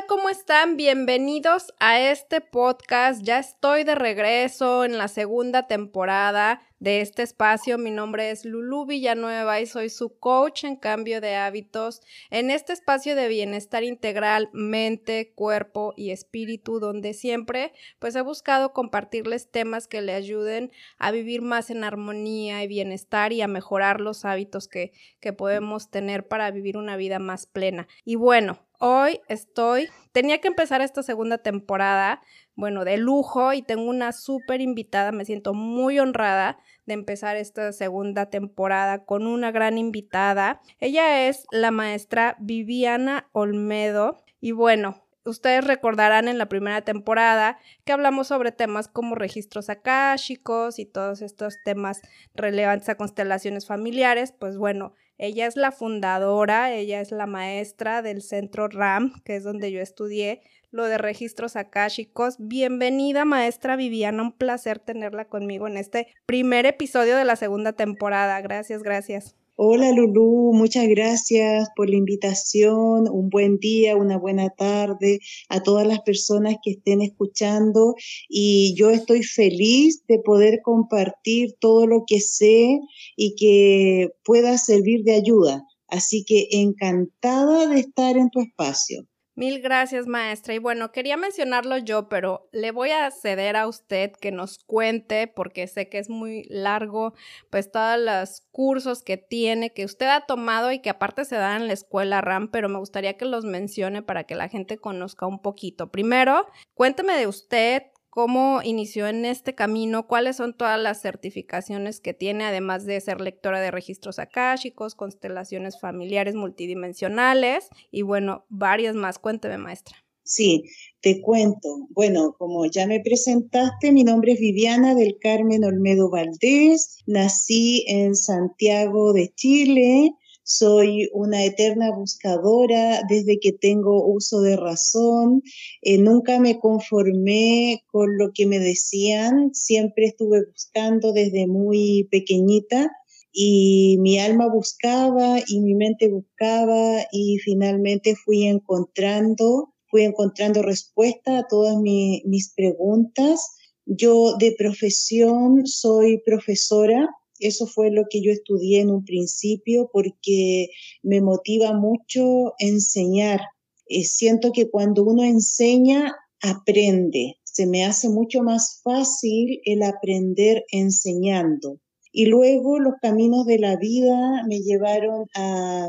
tal? ¿Cómo están? Bienvenidos a este podcast. Ya estoy de regreso en la segunda temporada de este espacio. Mi nombre es Lulu Villanueva y soy su coach en cambio de hábitos en este espacio de bienestar integral, mente, cuerpo y espíritu, donde siempre pues he buscado compartirles temas que le ayuden a vivir más en armonía y bienestar y a mejorar los hábitos que, que podemos tener para vivir una vida más plena. Y bueno, hoy estoy, tenía que empezar esta segunda temporada, bueno, de lujo y tengo una súper invitada, me siento muy honrada de empezar esta segunda temporada con una gran invitada. Ella es la maestra Viviana Olmedo y bueno, ustedes recordarán en la primera temporada que hablamos sobre temas como registros akáshicos y todos estos temas relevantes a constelaciones familiares, pues bueno, ella es la fundadora, ella es la maestra del centro RAM, que es donde yo estudié lo de registros akáshicos. Bienvenida, maestra Viviana, un placer tenerla conmigo en este primer episodio de la segunda temporada. Gracias, gracias. Hola Lulú, muchas gracias por la invitación. Un buen día, una buena tarde a todas las personas que estén escuchando y yo estoy feliz de poder compartir todo lo que sé y que pueda servir de ayuda. Así que encantada de estar en tu espacio. Mil gracias, maestra. Y bueno, quería mencionarlo yo, pero le voy a ceder a usted que nos cuente, porque sé que es muy largo, pues todos los cursos que tiene, que usted ha tomado y que aparte se dan en la escuela RAM, pero me gustaría que los mencione para que la gente conozca un poquito. Primero, cuénteme de usted, cómo inició en este camino, cuáles son todas las certificaciones que tiene, además de ser lectora de registros akáshicos, constelaciones familiares multidimensionales y bueno, varias más. Cuénteme, maestra. Sí, te cuento. Bueno, como ya me presentaste, mi nombre es Viviana del Carmen Olmedo Valdés. Nací en Santiago de Chile soy una eterna buscadora desde que tengo uso de razón, eh, nunca me conformé con lo que me decían, siempre estuve buscando desde muy pequeñita y mi alma buscaba y mi mente buscaba y finalmente fui encontrando, fui encontrando respuesta a todas mis preguntas. Yo de profesión soy profesora, eso fue lo que yo estudié en un principio porque me motiva mucho enseñar. Eh, siento que cuando uno enseña, aprende. Se me hace mucho más fácil el aprender enseñando. Y luego los caminos de la vida me llevaron a,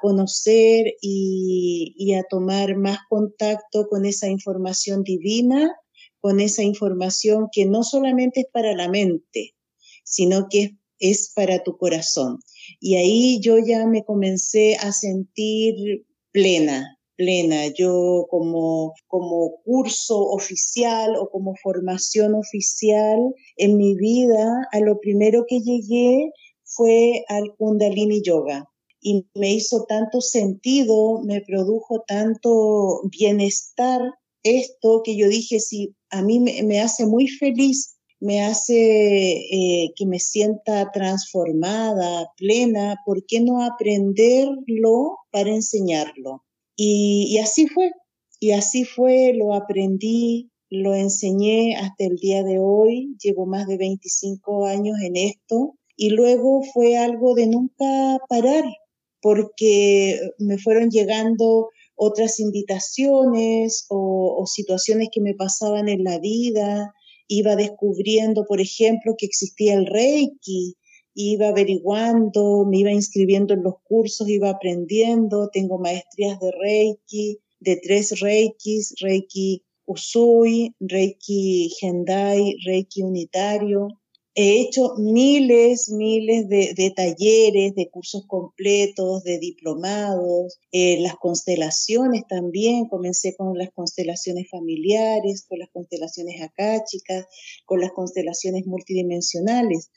conocer y, y, a tomar más contacto con esa información divina, con esa información que no solamente es para la mente, sino que es, para tu corazón. Y ahí yo ya me comencé a sentir plena, plena. Yo como, como curso oficial o como formación oficial en mi vida, a lo primero que llegué fue al Kundalini Yoga. Y me hizo tanto sentido, me produjo tanto bienestar esto que yo dije, si a mí me, me hace muy feliz me hace eh, que me sienta transformada, plena, ¿por qué no aprenderlo para enseñarlo? Y, así fue, y así fue, lo aprendí, lo enseñé hasta el día de hoy, llevo más de 25 años en esto, y luego fue algo de nunca parar, porque me fueron llegando otras invitaciones o, o situaciones que me pasaban en la vida, iba descubriendo, por ejemplo, que existía el Reiki, iba averiguando, me iba inscribiendo en los cursos, iba aprendiendo, tengo maestrías de Reiki, de tres Reikis, Reiki Usui, Reiki Gendai, Reiki Unitario, He hecho miles, miles de, talleres, de cursos completos, de diplomados, eh, las constelaciones también. Comencé con las constelaciones familiares, con las constelaciones akáchicas, con las constelaciones multidimensionales.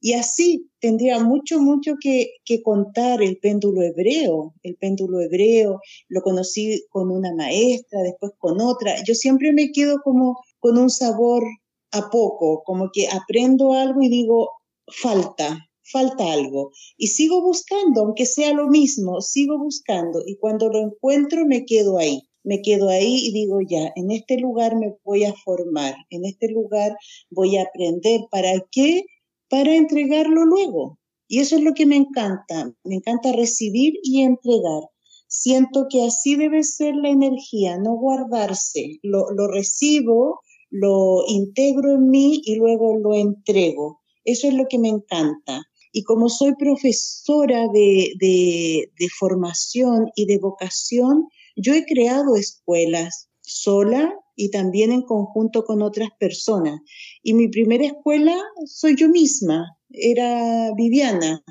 Y así tendría mucho, mucho que, que, contar el péndulo hebreo. El péndulo hebreo lo conocí con una maestra, después con otra. Yo siempre me quedo como con un sabor a poco, como que aprendo algo y digo, falta, falta algo. Y sigo buscando, aunque sea lo mismo, sigo buscando y cuando lo encuentro me quedo ahí. me quedo ahí y digo, ya, en este lugar me voy a formar, en este lugar voy a aprender. ¿Para qué? Para entregarlo luego. Y eso es lo que me encanta. Me encanta recibir y entregar. Siento que así debe ser la energía, no guardarse. Lo, recibo, lo integro en mí y luego lo entrego. Eso es lo que me encanta. Y como soy profesora de, de formación y de vocación, yo he creado escuelas sola y también en conjunto con otras personas. Y mi primera escuela soy yo misma, era Viviana.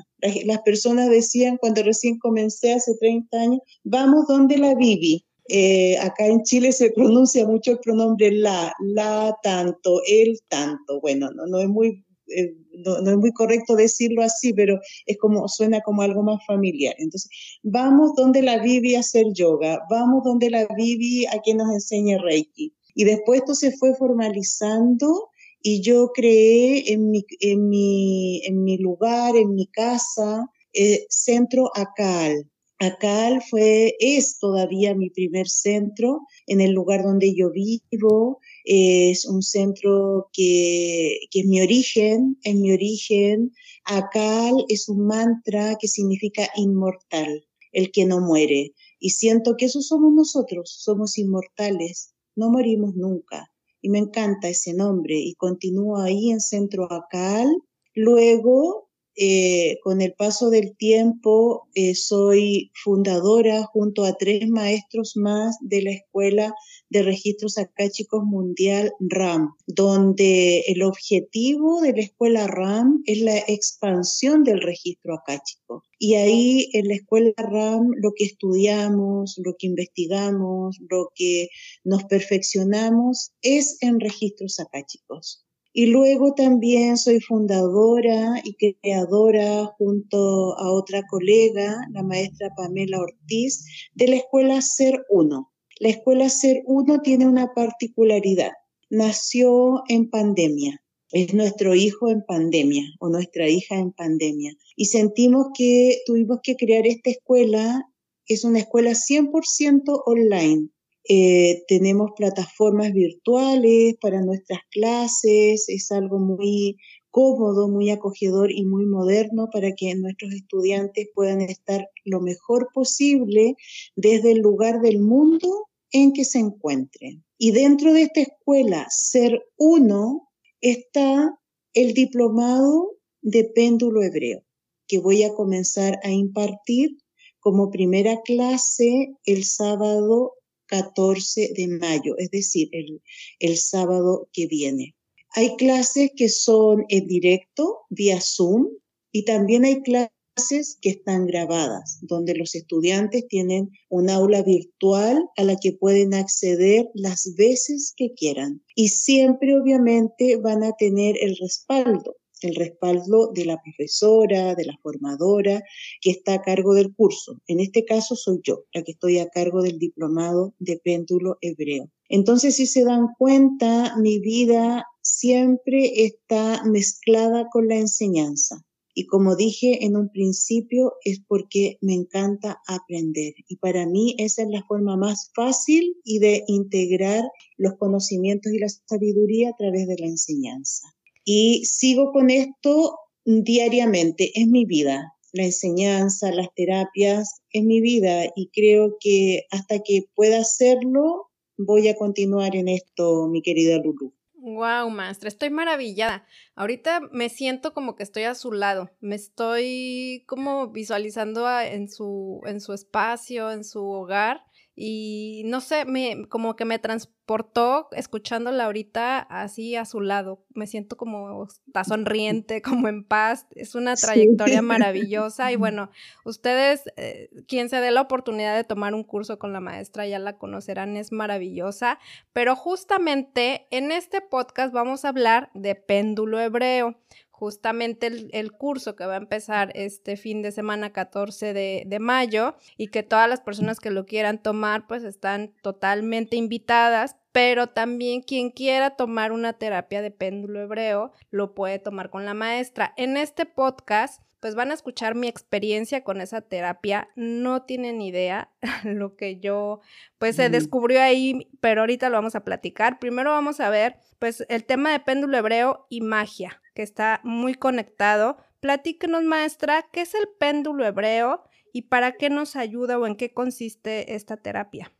Las personas decían cuando recién comencé hace 30 años, vamos donde la Vivi. Eh, acá en Chile se pronuncia mucho el pronombre la, la tanto, el tanto. Bueno, no, no es muy eh, no, es muy correcto decirlo así, pero es como, suena como algo más familiar. Entonces, vamos donde la Vivi a hacer yoga, vamos donde la Vivi a que nos enseñe Reiki. Y después esto se fue formalizando y yo creé en mi, en mi, en mi lugar, en mi casa, eh, Centro ACAL. ACAL fue, es todavía mi primer centro en el lugar donde yo vivo, es un centro que, que es mi origen, es mi origen. Akal es un mantra que significa inmortal, el que no muere. Y siento que eso somos nosotros, somos inmortales, no morimos nunca. Y me encanta ese nombre y continúo ahí en Centro Akal. Luego eh, con el paso del tiempo eh, soy fundadora junto a tres maestros más de la Escuela de Registros Acáchicos Mundial RAM, donde el objetivo de la Escuela RAM es la expansión del registro acáchico. Y ahí en la Escuela RAM lo que estudiamos, lo que investigamos, lo que nos perfeccionamos es en registros acáchicos. Y luego también soy fundadora y creadora junto a otra colega, la maestra Pamela Ortiz, de la Escuela Ser Uno. La Escuela Ser Uno tiene una particularidad. Nació en pandemia. Es nuestro hijo en pandemia o nuestra hija en pandemia. Y sentimos que tuvimos que crear esta escuela. Es una escuela 100% online eh, tenemos plataformas virtuales para nuestras clases, es algo muy cómodo, muy acogedor y muy moderno para que nuestros estudiantes puedan estar lo mejor posible desde el lugar del mundo en que se encuentren. Y dentro de esta escuela, ser uno, está el diplomado de péndulo hebreo, que voy a comenzar a impartir como primera clase el sábado 14 de mayo, es decir, el, el sábado que viene. Hay clases que son en directo, vía Zoom, y también hay clases que están grabadas, donde los estudiantes tienen un aula virtual a la que pueden acceder las veces que quieran. Y siempre, obviamente, van a tener el respaldo el respaldo de la profesora, de la formadora que está a cargo del curso. En este caso soy yo, la que estoy a cargo del diplomado de péndulo hebreo. Entonces, si se dan cuenta, mi vida siempre está mezclada con la enseñanza. Y como dije en un principio, es porque me encanta aprender. Y para mí esa es la forma más fácil y de integrar los conocimientos y la sabiduría a través de la enseñanza. Y sigo con esto diariamente, es mi vida. La enseñanza, las terapias, es mi vida y creo que hasta que pueda hacerlo, voy a continuar en esto, mi querida Lulu. Wow, maestra, estoy maravillada. Ahorita me siento como que estoy a su lado. Me estoy como visualizando en su, en su espacio, en su hogar y no sé, me, como que me transportó escuchándola ahorita así a su lado. Me siento como está sonriente, como en paz. Es una trayectoria maravillosa y bueno, ustedes, eh, quien se dé la oportunidad de tomar un curso con la maestra ya la conocerán, es maravillosa. Pero justamente en este podcast vamos a hablar de péndulo hebreo justamente el, curso que va a empezar este fin de semana 14 de, de, mayo y que todas las personas que lo quieran tomar pues están totalmente invitadas, pero también quien quiera tomar una terapia de péndulo hebreo lo puede tomar con la maestra. En este podcast pues van a escuchar mi experiencia con esa terapia. No tienen idea lo que yo, pues se descubrió ahí, pero ahorita lo vamos a platicar. Primero vamos a ver, pues, el tema de péndulo hebreo y magia, que está muy conectado. Platíquenos, maestra, ¿qué es el péndulo hebreo y para qué nos ayuda o en qué consiste esta terapia?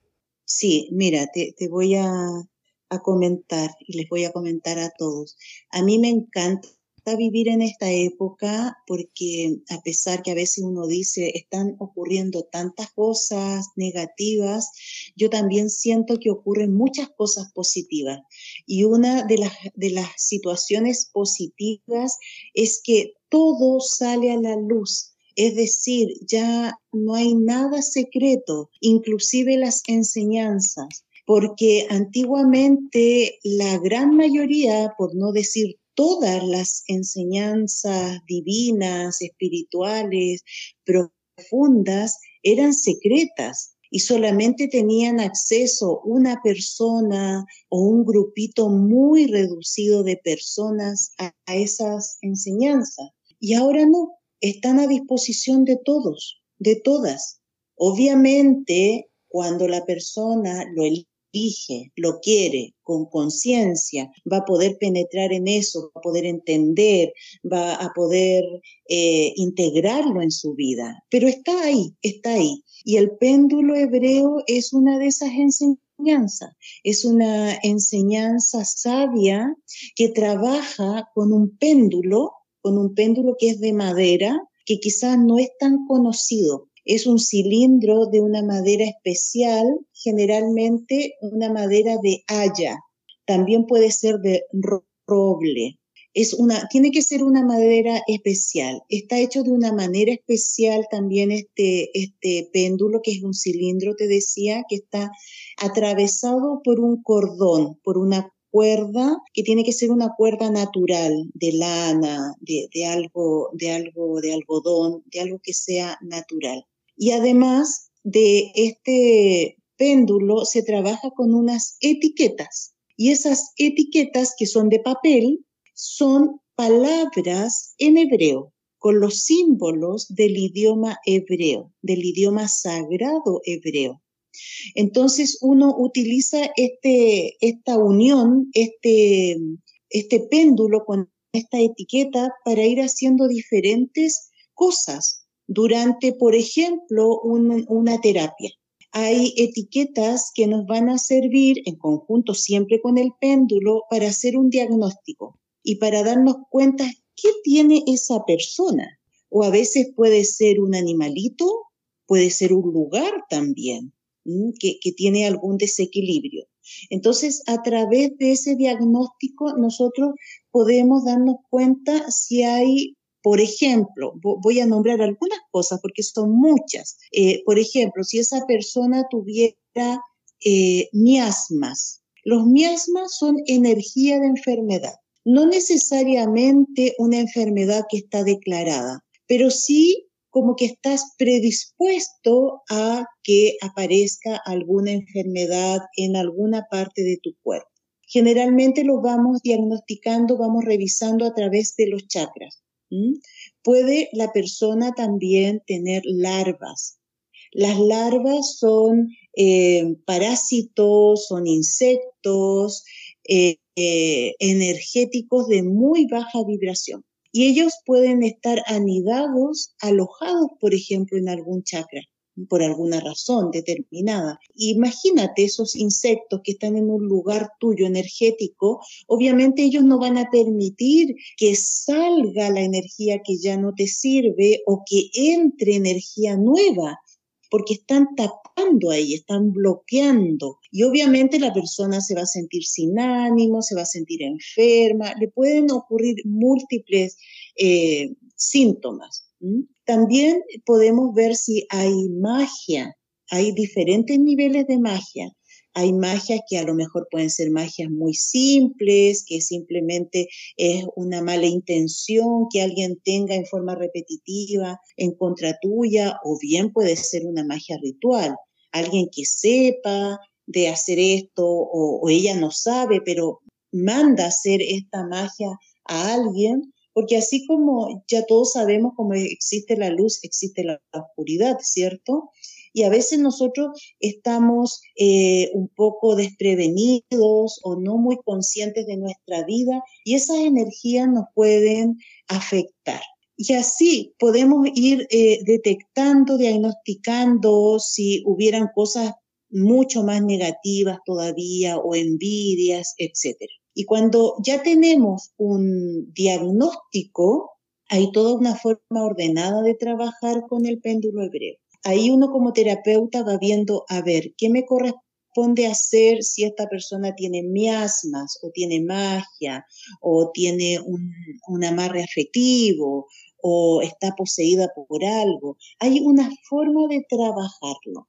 Sí, mira, te, voy a, a comentar y les voy a comentar a todos. A mí me encanta vivir en esta época porque a pesar que a veces uno dice están ocurriendo tantas cosas negativas, yo también siento que ocurren muchas cosas positivas. Y una de las, de las situaciones positivas es que todo sale a la luz. Es decir, ya no hay nada secreto, inclusive las enseñanzas porque antiguamente la gran mayoría, por no decir todas las enseñanzas divinas, espirituales, profundas, eran secretas y solamente tenían acceso una persona o un grupito muy reducido de personas a, esas enseñanzas. Y ahora no, están a disposición de todos, de todas. Obviamente, cuando la persona lo elige, lo quiere con conciencia, va a poder penetrar en eso, va a poder entender, va a poder eh, integrarlo en su vida. Pero está ahí, está ahí. Y el péndulo hebreo es una de esas enseñanzas. Es una enseñanza sabia que trabaja con un péndulo, con un péndulo que es de madera, que quizás no es tan conocido, es un cilindro de una madera especial, generalmente una madera de haya. También puede ser de roble. Es una, tiene que ser una madera especial. Está hecho de una manera especial también este, este péndulo, que es un cilindro, te decía, que está atravesado por un cordón, por una cuerda que tiene que ser una cuerda natural, de lana, de, de, algo, de algo, de algodón, de algo que sea natural. Y además de este péndulo se trabaja con unas etiquetas. Y esas etiquetas que son de papel son palabras en hebreo, con los símbolos del idioma hebreo, del idioma sagrado hebreo. Entonces uno utiliza este, esta unión, este, este péndulo con esta etiqueta para ir haciendo diferentes cosas durante, por ejemplo, una terapia. Hay etiquetas que nos van a servir en conjunto siempre con el péndulo para hacer un diagnóstico y para darnos cuenta qué tiene esa persona. O a veces puede ser un animalito, puede ser un lugar también que, tiene algún desequilibrio. Entonces, a través de ese diagnóstico, nosotros podemos darnos cuenta si hay por ejemplo, voy a nombrar algunas cosas porque son muchas. Eh, por ejemplo, si esa persona tuviera eh, miasmas, los miasmas son energía de enfermedad, no necesariamente una enfermedad que está declarada, pero sí como que estás predispuesto a que aparezca alguna enfermedad en alguna parte de tu cuerpo. Generalmente lo vamos diagnosticando, vamos revisando a través de los chakras. Puede la persona también tener larvas. Las larvas son eh, parásitos, son insectos eh, eh, energéticos de muy baja vibración. Y ellos pueden estar anidados, alojados, por ejemplo, en algún chakra por alguna razón determinada. Imagínate esos insectos que están en un lugar tuyo energético, obviamente ellos no van a permitir que salga la energía que ya no te sirve o que entre energía nueva, porque están tapando ahí, están bloqueando. Y obviamente la persona se va a sentir sin ánimo, se va a sentir enferma, le pueden ocurrir múltiples eh, síntomas. También podemos ver si hay magia, hay diferentes niveles de magia. Hay magias que a lo mejor pueden ser magias muy simples, que simplemente es una mala intención que alguien tenga en forma repetitiva en contra tuya, o bien puede ser una magia ritual. Alguien que sepa de hacer esto, o, o ella no sabe, pero manda hacer esta magia a alguien porque así como ya todos sabemos cómo existe la luz, existe la oscuridad, ¿cierto? Y a veces nosotros estamos eh, un poco desprevenidos o no muy conscientes de nuestra vida y esas energías nos pueden afectar. Y así podemos ir eh, detectando, diagnosticando si hubieran cosas mucho más negativas todavía o envidias, etc. Y cuando ya tenemos un diagnóstico, hay toda una forma ordenada de trabajar con el péndulo hebreo. Ahí uno como terapeuta va viendo, a ver, ¿qué me corresponde hacer si esta persona tiene miasmas o tiene magia o tiene un, amarre afectivo o está poseída por algo. Hay una forma de trabajarlo.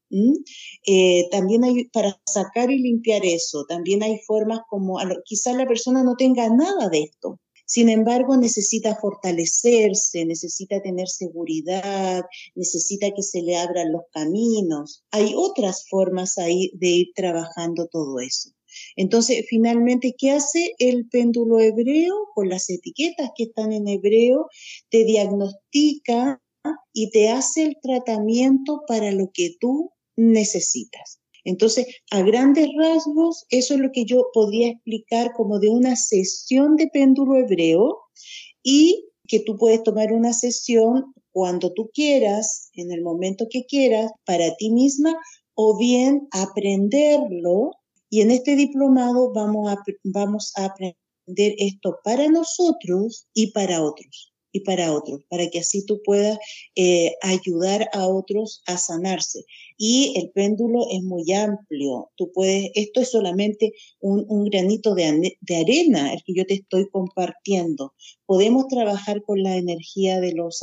Eh, también hay, para sacar y limpiar eso, también hay formas como, quizás la persona no tenga nada de esto, sin embargo, necesita fortalecerse, necesita tener seguridad, necesita que se le abran los caminos. Hay otras formas ahí de ir trabajando todo eso. Entonces, finalmente, ¿qué hace el péndulo hebreo? Con las etiquetas que están en hebreo, te diagnostica y te hace el tratamiento para lo que tú necesitas. Entonces, a grandes rasgos, eso es lo que yo podría explicar como de una sesión de péndulo hebreo y que tú puedes tomar una sesión cuando tú quieras, en el momento que quieras, para ti misma, o bien aprenderlo. Y en este diplomado vamos a, vamos a aprender esto para nosotros y para otros y para otros, para que así tú puedas eh, ayudar a otros a sanarse. Y el péndulo es muy amplio. Tú puedes, esto es solamente un, granito de, de, arena, el que yo te estoy compartiendo. Podemos trabajar con la energía de los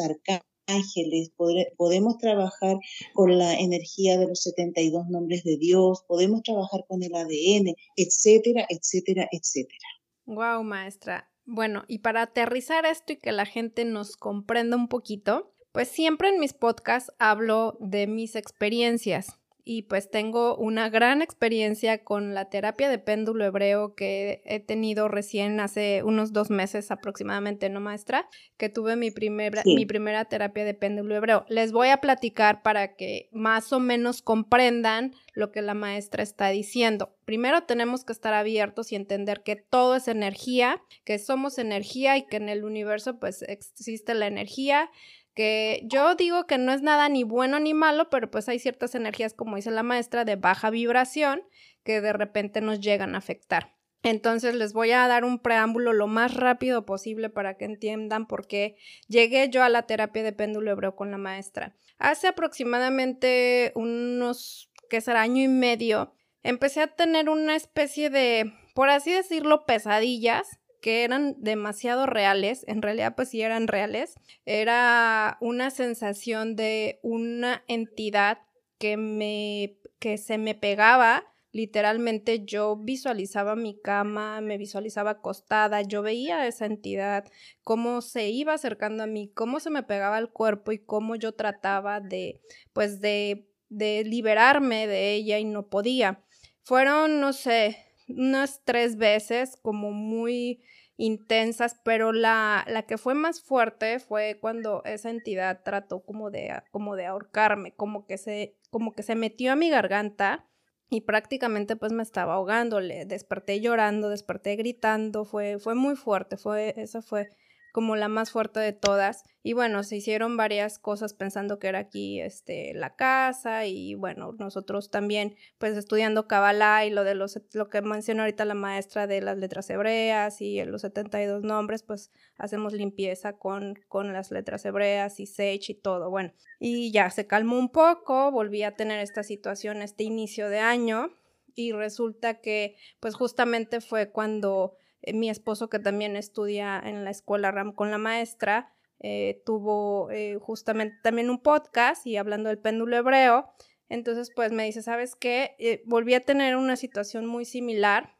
arcángeles, podemos trabajar con la energía de los 72 nombres de Dios, podemos trabajar con el ADN, etcétera, etcétera, etcétera. Wow, maestra. Bueno, y para aterrizar esto y que la gente nos comprenda un poquito, pues siempre en mis podcasts hablo de mis experiencias y pues tengo una gran experiencia con la terapia de péndulo hebreo que he tenido recién hace unos dos meses aproximadamente, ¿no, maestra? Que tuve mi, primera mi primera terapia de péndulo hebreo. Les voy a platicar para que más o menos comprendan lo que la maestra está diciendo. Primero tenemos que estar abiertos y entender que todo es energía, que somos energía y que en el universo pues existe la energía que yo digo que no es nada ni bueno ni malo, pero pues hay ciertas energías, como dice la maestra, de baja vibración que de repente nos llegan a afectar. Entonces les voy a dar un preámbulo lo más rápido posible para que entiendan por qué llegué yo a la terapia de péndulo hebreo con la maestra. Hace aproximadamente unos, que será año y medio, empecé a tener una especie de, por así decirlo, pesadillas que eran demasiado reales, en realidad pues sí eran reales, era una sensación de una entidad que me que se me pegaba, literalmente yo visualizaba mi cama, me visualizaba acostada, yo veía esa entidad, cómo se iba acercando a mí, cómo se me pegaba al cuerpo y cómo yo trataba de pues de de liberarme de ella y no podía. Fueron, no sé, unas tres veces como muy intensas, pero la, la que fue más fuerte fue cuando esa entidad trató como de, como de ahorcarme, como que, se, como que se metió a mi garganta y prácticamente pues me estaba ahogando, le desperté llorando, desperté gritando, fue, fue muy fuerte, fue, esa fue como la más fuerte de todas. Y bueno, se hicieron varias cosas pensando que era aquí este, la casa y bueno, nosotros también pues estudiando Kabbalah y lo de los, lo que mencionó ahorita la maestra de las letras hebreas y los 72 nombres, pues hacemos limpieza con, con las letras hebreas y Sage y todo. Bueno, y ya se calmó un poco, volví a tener esta situación este inicio de año y resulta que pues justamente fue cuando mi esposo, que también estudia en la escuela RAM con la maestra, eh, tuvo eh, justamente también un podcast y hablando del péndulo hebreo. Entonces, pues me dice, ¿sabes qué? volví a tener una situación muy similar,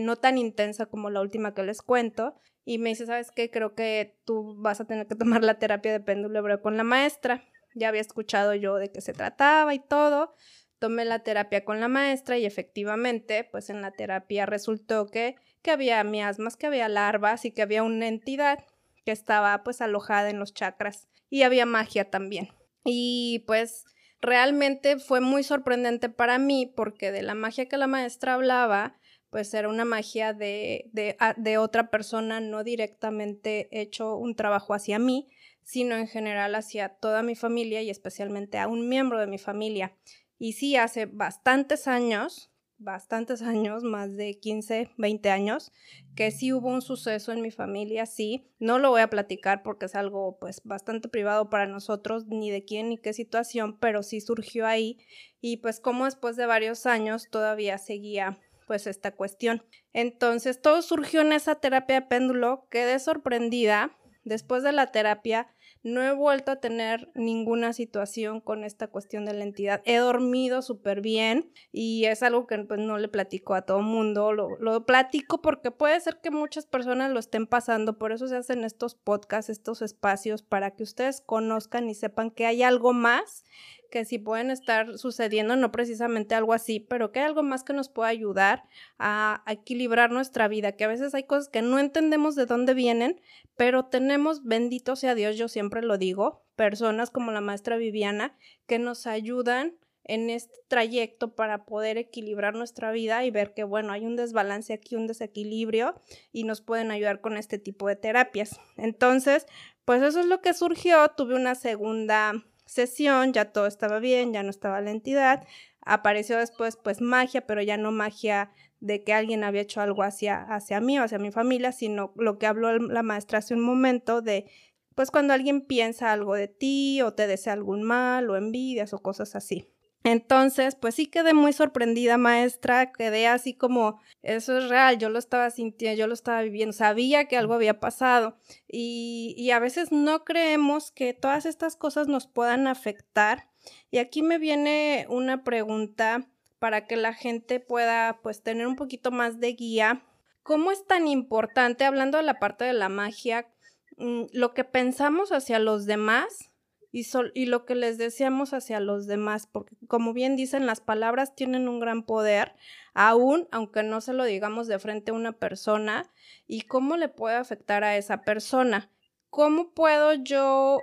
no tan intensa como la última que les cuento. Y me dice, ¿sabes qué? Creo que tú vas a tener que tomar la terapia de péndulo hebreo con la maestra. Ya había escuchado yo de qué se trataba y todo. Tomé la terapia con la maestra y efectivamente, pues en la terapia resultó que que había miasmas, que había larvas y que había una entidad que estaba pues alojada en los chakras y había magia también. Y pues realmente fue muy sorprendente para mí porque de la magia que la maestra hablaba, pues era una magia de, de, de, otra persona, no directamente hecho un trabajo hacia mí, sino en general hacia toda mi familia y especialmente a un miembro de mi familia. Y sí, hace bastantes años, bastantes años, más de 15, 20 años, que sí hubo un suceso en mi familia, sí. No lo voy a platicar porque es algo pues bastante privado para nosotros, ni de quién ni qué situación, pero sí surgió ahí y pues como después de varios años todavía seguía pues esta cuestión. Entonces todo surgió en esa terapia de péndulo, quedé sorprendida. Después de la terapia no he vuelto a tener ninguna situación con esta cuestión de la entidad. He dormido súper bien y es algo que pues, no le platico a todo mundo. Lo, lo platico porque puede ser que muchas personas lo estén pasando. Por eso se hacen estos podcasts, estos espacios, para que ustedes conozcan y sepan que hay algo más que sí pueden estar sucediendo, no precisamente algo así, pero que hay algo más que nos pueda ayudar a, equilibrar nuestra vida, que a veces hay cosas que no entendemos de dónde vienen, pero tenemos, bendito sea Dios, yo siempre lo digo, personas como la maestra Viviana que nos ayudan en este trayecto para poder equilibrar nuestra vida y ver que, bueno, hay un desbalance aquí, un desequilibrio y nos pueden ayudar con este tipo de terapias. Entonces, pues eso es lo que surgió. Tuve una segunda sesión, ya todo estaba bien, ya no estaba la entidad. Apareció después pues magia, pero ya no magia de que alguien había hecho algo hacia, hacia mí o hacia mi familia, sino lo que habló la maestra hace un momento de pues cuando alguien piensa algo de ti o te desea algún mal o envidias o cosas así. Entonces, pues sí quedé muy sorprendida, maestra, quedé así como, eso es real, yo lo estaba sintiendo, yo lo estaba viviendo, sabía que algo había pasado y, y a veces no creemos que todas estas cosas nos puedan afectar. Y aquí me viene una pregunta para que la gente pueda pues tener un poquito más de guía. ¿Cómo es tan importante, hablando de la parte de la magia, mm, lo que pensamos hacia los demás y, y lo que les deseamos hacia los demás, porque como bien dicen, las palabras tienen un gran poder, aún aunque no se lo digamos de frente a una persona, y cómo le puede afectar a esa persona. ¿Cómo puedo yo,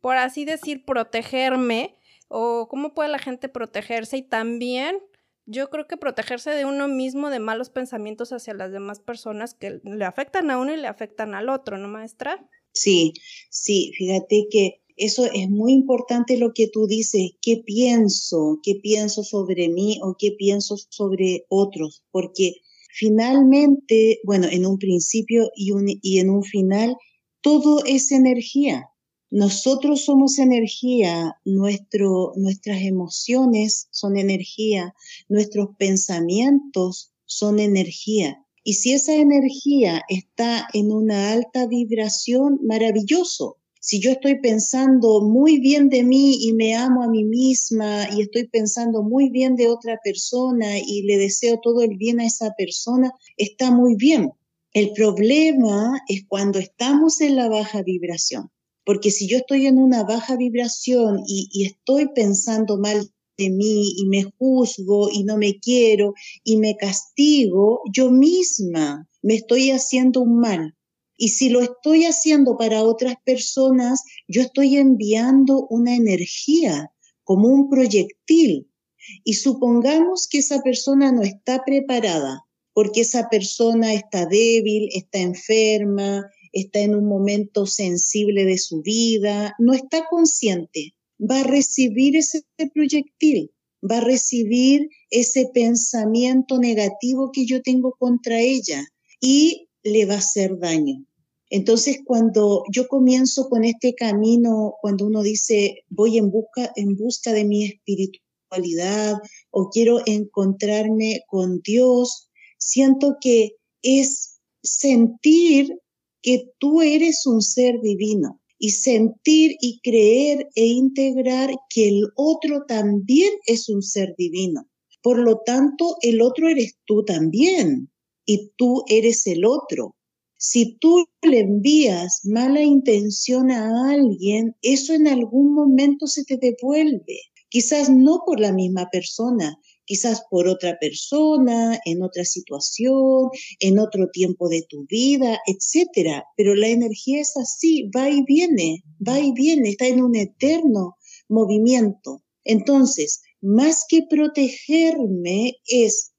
por así decir, protegerme? ¿O cómo puede la gente protegerse? Y también yo creo que protegerse de uno mismo de malos pensamientos hacia las demás personas que le afectan a uno y le afectan al otro, ¿no, maestra? Sí, sí, fíjate que eso es muy importante lo que tú dices, qué pienso, qué pienso sobre mí o qué pienso sobre otros, porque finalmente, bueno, en un principio y, y en un final, todo es energía. Nosotros somos energía, nuestro, nuestras emociones son energía, nuestros pensamientos son energía. Y si esa energía está en una alta vibración, maravilloso. Si yo estoy pensando muy bien de mí y me amo a mí misma y estoy pensando muy bien de otra persona y le deseo todo el bien a esa persona, está muy bien. El problema es cuando estamos en la baja vibración. Porque si yo estoy en una baja vibración y, y estoy pensando mal de mí y me juzgo y no me quiero y me castigo, yo misma me estoy haciendo un mal. Y si lo estoy haciendo para otras personas, yo estoy enviando una energía como un proyectil. Y supongamos que esa persona no está preparada, porque esa persona está débil, está enferma, está en un momento sensible de su vida, no está consciente, va a recibir ese proyectil, va a recibir ese pensamiento negativo que yo tengo contra ella y le va a hacer daño. Entonces, cuando yo comienzo con este camino, cuando uno dice voy en busca, en busca de mi espiritualidad o quiero encontrarme con Dios, siento que es sentir que tú eres un ser divino y sentir y creer e integrar que el otro también es un ser divino. Por lo tanto, el otro eres tú también y tú eres el otro. Si tú le envías mala intención a alguien, eso en algún momento se te devuelve. Quizás no por la misma persona, quizás por otra persona, en otra situación, en otro tiempo de tu vida, etcétera. Pero la energía es así, va y viene, va y viene, está en un eterno movimiento. Entonces, más que protegerme es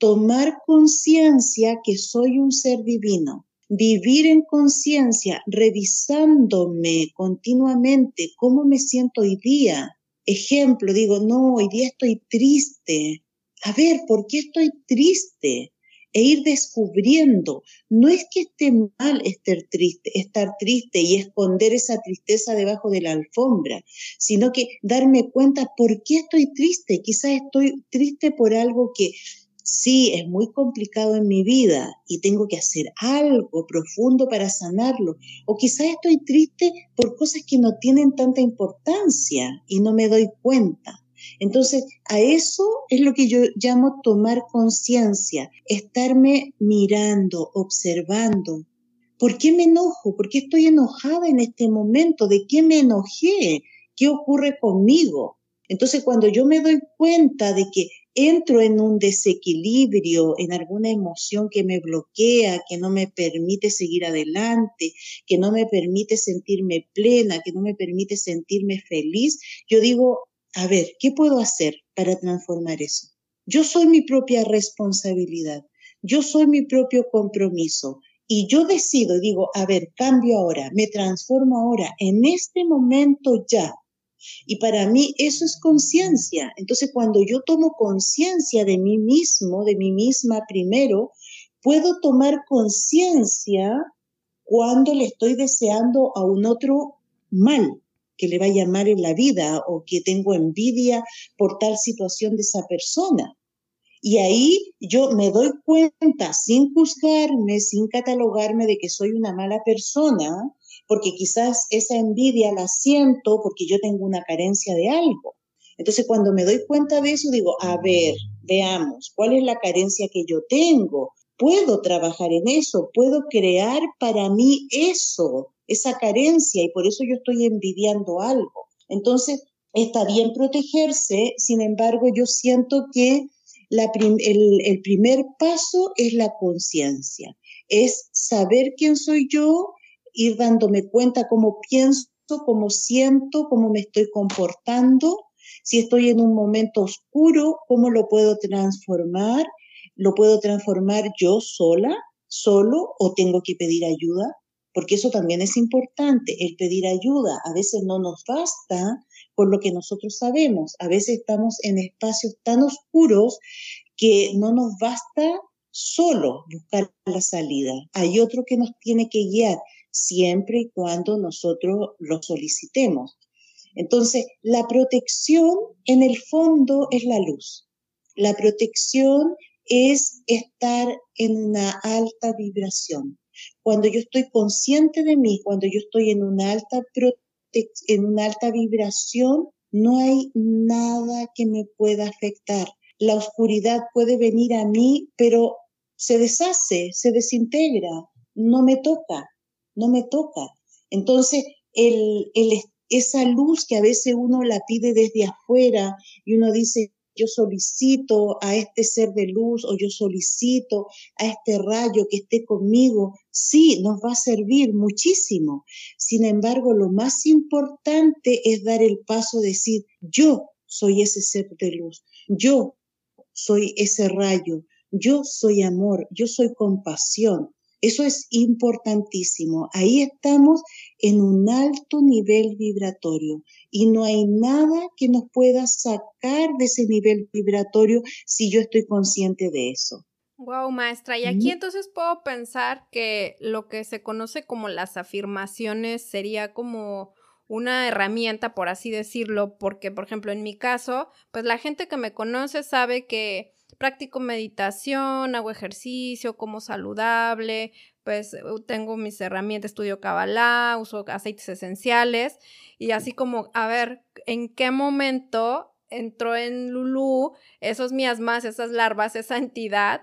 tomar conciencia que soy un ser divino, vivir en conciencia, revisándome continuamente cómo me siento hoy día, ejemplo, digo, no, hoy día estoy triste. A ver, ¿por qué estoy triste? E ir descubriendo, no es que esté mal estar triste, estar triste y esconder esa tristeza debajo de la alfombra, sino que darme cuenta por qué estoy triste. Quizás estoy triste por algo que sí, es muy complicado en mi vida y tengo que hacer algo profundo para sanarlo. O quizás estoy triste por cosas que no tienen tanta importancia y no me doy cuenta. Entonces, a eso es lo que yo llamo tomar conciencia, estarme mirando, observando. ¿Por qué me enojo? ¿Por qué estoy enojada en este momento? ¿De qué me enojé? ¿Qué ocurre conmigo? Entonces, cuando yo me doy cuenta de que entro en un desequilibrio, en alguna emoción que me bloquea, que no me permite seguir adelante, que no me permite sentirme plena, que no me permite sentirme feliz, yo digo, a ver, ¿qué puedo hacer para transformar eso? Yo soy mi propia responsabilidad, yo soy mi propio compromiso. Y yo decido, digo, a ver, cambio ahora, me transformo ahora, en este momento ya, y para mí eso es conciencia. Entonces, cuando yo tomo conciencia de mí mismo, de mí misma primero, puedo tomar conciencia cuando le estoy deseando a un otro mal que le vaya mal en la vida o que tengo envidia por tal situación de esa persona. Y ahí yo me doy cuenta, sin juzgarme, sin catalogarme de que soy una mala persona, porque quizás esa envidia la siento porque yo tengo una carencia de algo. Entonces, cuando me doy cuenta de eso, digo, a ver, veamos, ¿cuál es la carencia que yo tengo? Puedo trabajar en eso, puedo crear para mí eso, esa carencia, y por eso yo estoy envidiando algo. Entonces, está bien protegerse, sin embargo, yo siento que el, primer paso es la conciencia, es saber quién soy yo, ir dándome cuenta cómo pienso, cómo siento, cómo me estoy comportando. Si estoy en un momento oscuro, ¿cómo lo puedo transformar? ¿Lo puedo transformar yo sola, solo, o tengo que pedir ayuda? Porque eso también es importante, el pedir ayuda. A veces no nos basta con lo que nosotros sabemos. A veces estamos en espacios tan oscuros que no nos basta solo buscar la salida. Hay otro que nos tiene que guiar siempre y cuando nosotros lo solicitemos. Entonces, la protección en el fondo es la luz. La protección es estar en una alta vibración. Cuando yo estoy consciente de mí, cuando yo estoy en una alta, en una alta vibración, no hay nada que me pueda afectar. La oscuridad puede venir a mí, pero se deshace, se desintegra, no me toca no me toca. Entonces, esa luz que a veces uno la pide desde afuera y uno dice, yo solicito a este ser de luz o yo solicito a este rayo que esté conmigo, sí, nos va a servir muchísimo. Sin embargo, lo más importante es dar el paso, decir, yo soy ese ser de luz, yo soy ese rayo, yo soy amor, yo soy compasión. Eso es importantísimo. Ahí estamos en un alto nivel vibratorio y no hay nada que nos pueda sacar de ese nivel vibratorio si yo estoy consciente de eso. Wow, maestra. Y aquí entonces puedo pensar que lo que se conoce como las afirmaciones sería como una herramienta, por así decirlo, porque, por ejemplo, en mi caso, pues la gente que me conoce sabe que practico meditación, hago ejercicio, como saludable, pues tengo mis herramientas, estudio Kabbalah, uso aceites esenciales y así como, a ver, ¿en qué momento entró en Lulu esos miasmas, esas larvas, esa entidad?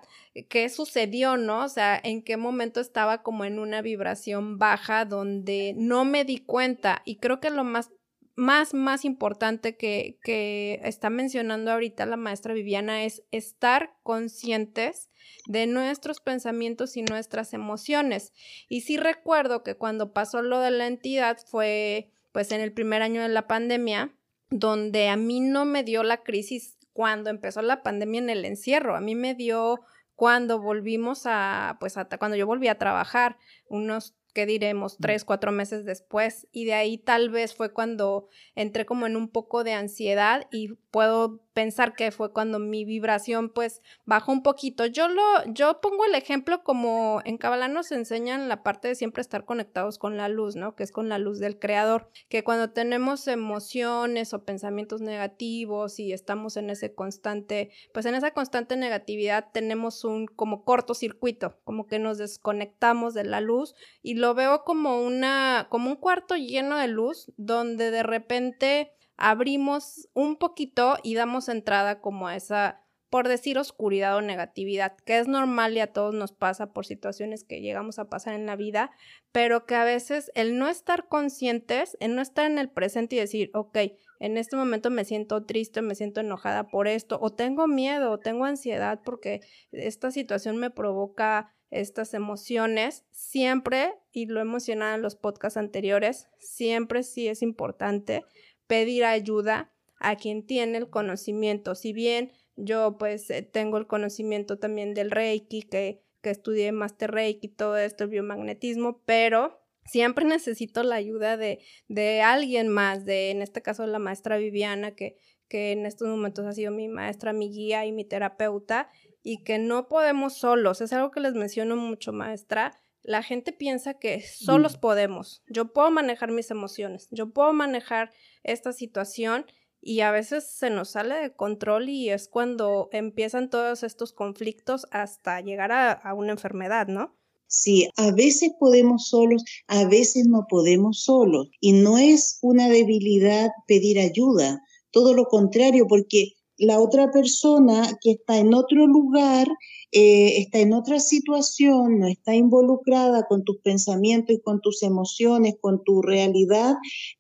¿Qué sucedió, no? O sea, ¿en qué momento estaba como en una vibración baja donde no me di cuenta? Y creo que lo más más, más importante que, que está mencionando ahorita la maestra Viviana es estar conscientes de nuestros pensamientos y nuestras emociones. Y sí recuerdo que cuando pasó lo de la entidad fue pues en el primer año de la pandemia, donde a mí no me dio la crisis cuando empezó la pandemia en el encierro, a mí me dio cuando volvimos a, pues hasta cuando yo volví a trabajar, unos ¿qué diremos? Tres, cuatro meses después. Y de ahí tal vez fue cuando entré como en un poco de ansiedad y puedo pensar que fue cuando mi vibración pues bajó un poquito. Yo lo, yo pongo el ejemplo como en Kabbalah nos enseñan la parte de siempre estar conectados con la luz, ¿no? Que es con la luz del creador, que cuando tenemos emociones o pensamientos negativos y estamos en ese constante, pues en esa constante negatividad tenemos un como cortocircuito, como que nos desconectamos de la luz y lo veo como una, como un cuarto lleno de luz donde de repente abrimos un poquito y damos entrada como a esa, por decir, oscuridad o negatividad, que es normal y a todos nos pasa por situaciones que llegamos a pasar en la vida, pero que a veces el no estar conscientes, el no estar en el presente y decir, ok, en este momento me siento triste, me siento enojada por esto, o tengo miedo, o tengo ansiedad porque esta situación me provoca estas emociones, siempre, y lo he mencionado en los podcasts anteriores, siempre sí es importante pedir ayuda a quien tiene el conocimiento. Si bien yo pues eh, tengo el conocimiento también del Reiki, que, que estudié Master Reiki, todo esto, el biomagnetismo, pero siempre necesito la ayuda de, de alguien más, de en este caso la maestra Viviana, que, que en estos momentos ha sido mi maestra, mi guía y mi terapeuta, y que no podemos solos. Es algo que les menciono mucho, maestra la gente piensa que solos mm. podemos. Yo puedo manejar mis emociones, yo puedo manejar esta situación y a veces se nos sale de control y es cuando empiezan todos estos conflictos hasta llegar a, una enfermedad, ¿no? Sí, a veces podemos solos, a veces no podemos solos. Y no es una debilidad pedir ayuda, todo lo contrario, porque la otra persona que está en otro lugar eh, está en otra situación, no está involucrada con tus pensamientos y con tus emociones, con tu realidad,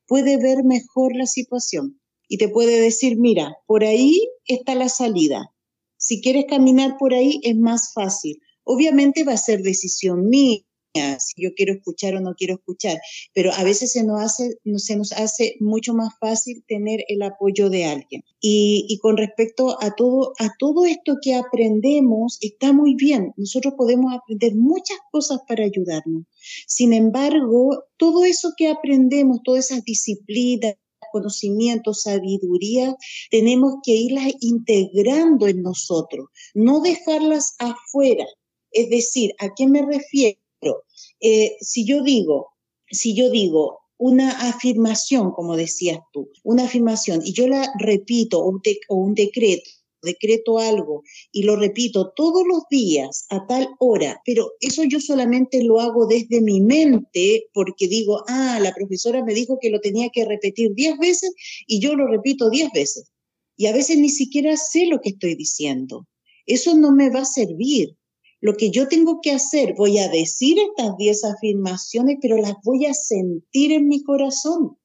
puede ver mejor la situación y te puede decir, mira, por ahí está la salida. Si quieres caminar por ahí es más fácil. Obviamente va a ser decisión mía, si yo quiero escuchar o no quiero escuchar, pero a veces se nos hace, se nos hace mucho más fácil tener el apoyo de alguien. Y, con respecto a todo, a todo esto que aprendemos, está muy bien. Nosotros podemos aprender muchas cosas para ayudarnos. Sin embargo, todo eso que aprendemos, todas esas disciplinas, conocimientos, sabiduría, tenemos que irlas integrando en nosotros, no dejarlas afuera. Es decir, ¿a qué me refiero? Eh, si yo digo, si yo digo una afirmación, como decías tú, una afirmación, y yo la repito, o un, decreto, decreto algo y lo repito todos los días a tal hora, pero eso yo solamente lo hago desde mi mente porque digo, ah, la profesora me dijo que lo tenía que repetir diez veces y yo lo repito diez veces. Y a veces ni siquiera sé lo que estoy diciendo. Eso no me va a servir. Lo que yo tengo que hacer, voy a decir estas 10 afirmaciones, pero las voy a sentir en mi corazón,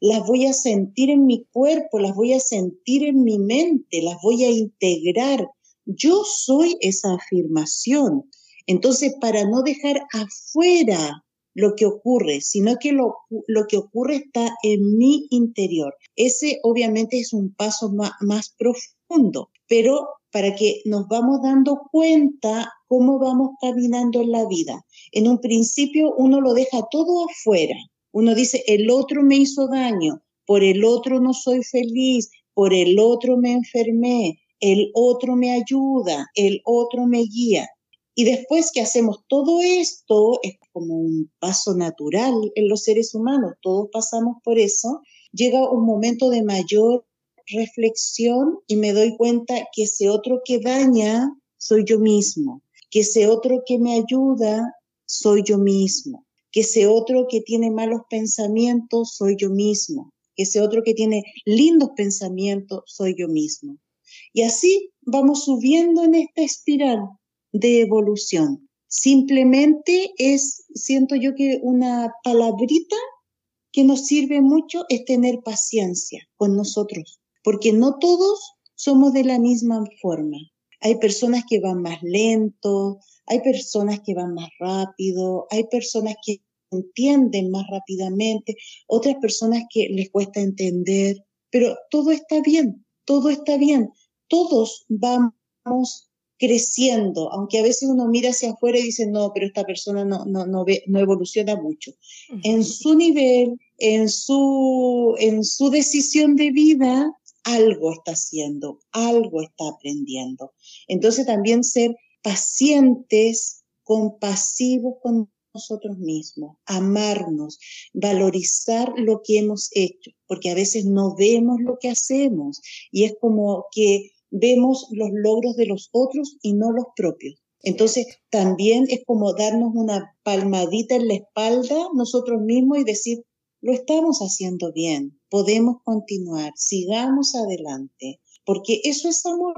las voy a sentir en mi cuerpo, las voy a sentir en mi mente, las voy a integrar. Yo soy esa afirmación. Entonces, para no dejar afuera lo que ocurre, sino que lo, lo, que ocurre está en mi interior. Ese obviamente es un paso más, más profundo, pero para que nos vamos dando cuenta cómo vamos caminando en la vida. En un principio uno lo deja todo afuera. Uno dice, el otro me hizo daño, por el otro no soy feliz, por el otro me enfermé, el otro me ayuda, el otro me guía. Y después que hacemos todo esto, es como un paso natural en los seres humanos, todos pasamos por eso, llega un momento de mayor reflexión y me doy cuenta que ese otro que daña soy yo mismo, que ese otro que me ayuda soy yo mismo, que ese otro que tiene malos pensamientos soy yo mismo, que ese otro que tiene lindos pensamientos soy yo mismo. Y así vamos subiendo en esta espiral de evolución. Simplemente es, siento yo que una palabrita que nos sirve mucho es tener paciencia con nosotros, porque no todos somos de la misma forma. Hay personas que van más lento, hay personas que van más rápido, hay personas que entienden más rápidamente, otras personas que les cuesta entender, pero todo está bien, todo está bien. Todos vamos creciendo, aunque a veces uno mira hacia afuera y dice, no, pero esta persona no, no, no, ve, no evoluciona mucho. En su nivel, en su, en su decisión de vida, algo está haciendo, algo está aprendiendo. Entonces también ser pacientes, compasivos con nosotros mismos, amarnos, valorizar lo que hemos hecho, porque a veces no vemos lo que hacemos y es como que vemos los logros de los otros y no los propios. Entonces, también es como darnos una palmadita en la espalda nosotros mismos y decir, lo estamos haciendo bien, podemos continuar, sigamos adelante, porque eso es amor,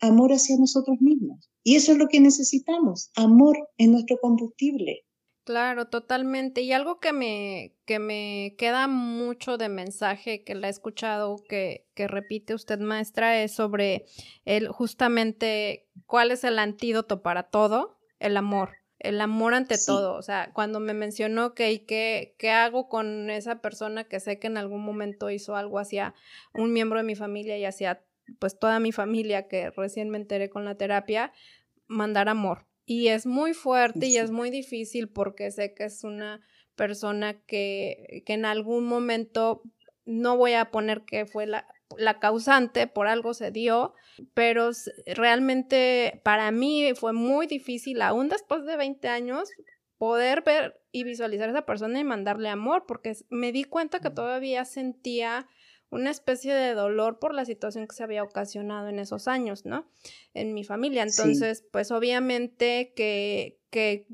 amor hacia nosotros mismos. Y eso es lo que necesitamos, amor en nuestro combustible. Claro, totalmente. Y algo que me, que me queda mucho de mensaje que la he escuchado, que, que repite usted, maestra, es sobre el justamente cuál es el antídoto para todo, el amor. El amor ante todo. O sea, cuando me mencionó que qué, qué hago con esa persona que sé que en algún momento hizo algo hacia un miembro de mi familia y hacia pues toda mi familia que recién me enteré con la terapia, mandar amor y es muy fuerte y es muy difícil porque sé que es una persona que, que en algún momento no voy a poner que fue la, la causante, por algo se dio, pero realmente para mí fue muy difícil, aún después de 20 años, poder ver y visualizar a esa persona y mandarle amor, porque me di cuenta que todavía sentía una especie de dolor por la situación que se había ocasionado en esos años, ¿no? En mi familia. Entonces, pues obviamente que, que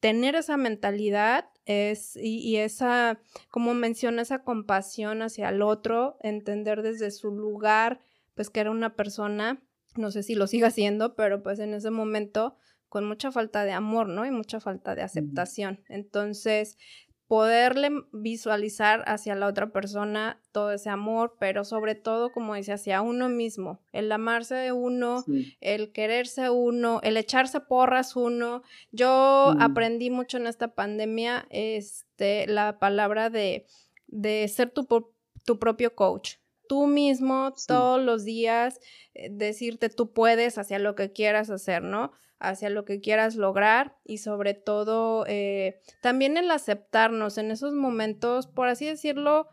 tener esa mentalidad es, y, y, esa, como menciona, esa compasión hacia el otro, entender desde su lugar, pues que era una persona, no sé si lo siga haciendo, pero pues en ese momento con mucha falta de amor, ¿no? Y mucha falta de aceptación. Entonces, poderle visualizar hacia la otra persona todo ese amor, pero sobre todo, como dice, hacia uno mismo, el amarse de uno, el quererse uno, el echarse porras uno. Yo mm. aprendí mucho en esta pandemia este, la palabra de, de ser tu, tu propio coach. Tú mismo todos los días eh, decirte tú puedes hacia lo que quieras hacer, ¿no? Hacia lo que quieras lograr y sobre todo eh, también el aceptarnos en esos momentos, por así decirlo,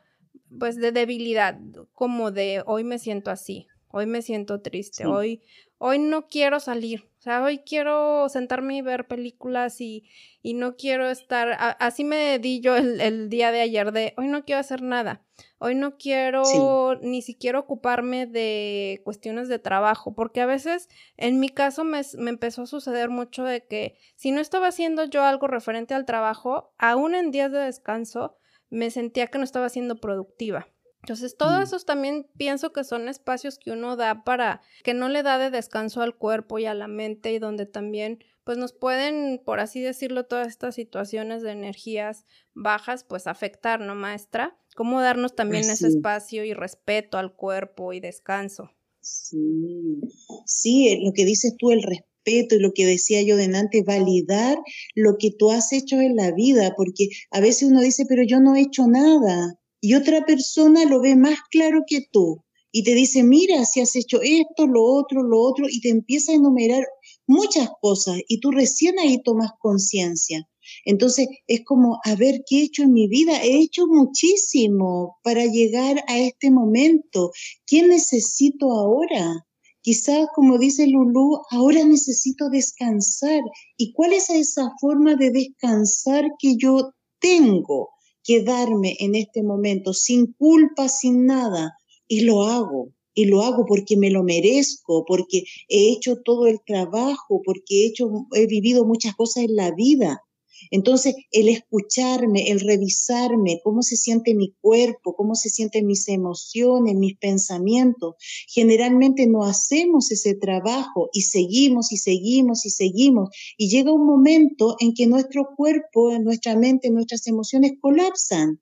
pues de debilidad, como de hoy me siento así, hoy me siento triste, hoy, hoy no quiero salir, o sea, hoy quiero sentarme y ver películas y, y no quiero estar, así me di yo el, día de ayer de hoy no quiero hacer nada, hoy no quiero ni siquiera ocuparme de cuestiones de trabajo, porque a veces en mi caso me, me empezó a suceder mucho de que si no estaba haciendo yo algo referente al trabajo, aún en días de descanso, me sentía que no estaba siendo productiva. Entonces, todos mm. esos también pienso que son espacios que uno da para que no le da de descanso al cuerpo y a la mente y donde también pues nos pueden, por así decirlo, todas estas situaciones de energías bajas pues afectar, ¿no, maestra? ¿Cómo darnos también ese espacio y respeto al cuerpo y descanso? Sí, sí, eh, lo que dices tú, el respeto y lo que decía yo delante, validar lo que tú has hecho en la vida, porque a veces uno dice, pero yo no he hecho nada y otra persona lo ve más claro que tú y te dice, mira, si has hecho esto, lo otro, lo otro, y te empieza a enumerar muchas cosas y tú recién ahí tomas conciencia. Entonces es como, a ver, ¿qué he hecho en mi vida? He hecho muchísimo para llegar a este momento. ¿Qué necesito ahora? Quizás, como dice Lulú, ahora necesito descansar. ¿Y cuál es esa forma de descansar que yo tengo? Quedarme en este momento sin culpa, sin nada, y lo hago. Y lo hago porque me lo merezco, porque he hecho todo el trabajo, porque he, hecho, he vivido muchas cosas en la vida. Entonces, el escucharme, el revisarme, cómo se siente mi cuerpo, cómo se sienten mis emociones, mis pensamientos, generalmente no hacemos ese trabajo y seguimos y seguimos y seguimos. Y llega un momento en que nuestro cuerpo, nuestra mente, nuestras emociones colapsan.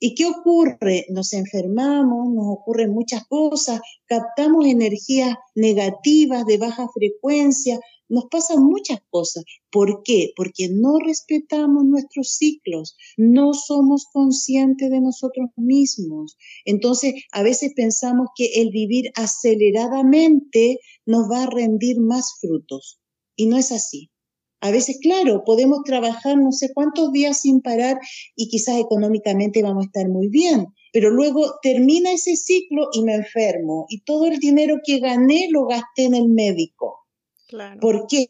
¿Y qué ocurre? Nos enfermamos, nos ocurren muchas cosas, captamos energías negativas de baja frecuencia, nos pasan muchas cosas. ¿Por qué? Porque no respetamos nuestros ciclos, no somos conscientes de nosotros mismos. Entonces, a veces pensamos que el vivir aceleradamente nos va a rendir más frutos. Y no es así. A veces, claro, podemos trabajar no sé cuántos días sin parar y quizás económicamente vamos a estar muy bien, pero luego termina ese ciclo y me enfermo y todo el dinero que gané lo gasté en el médico. ¿Por qué?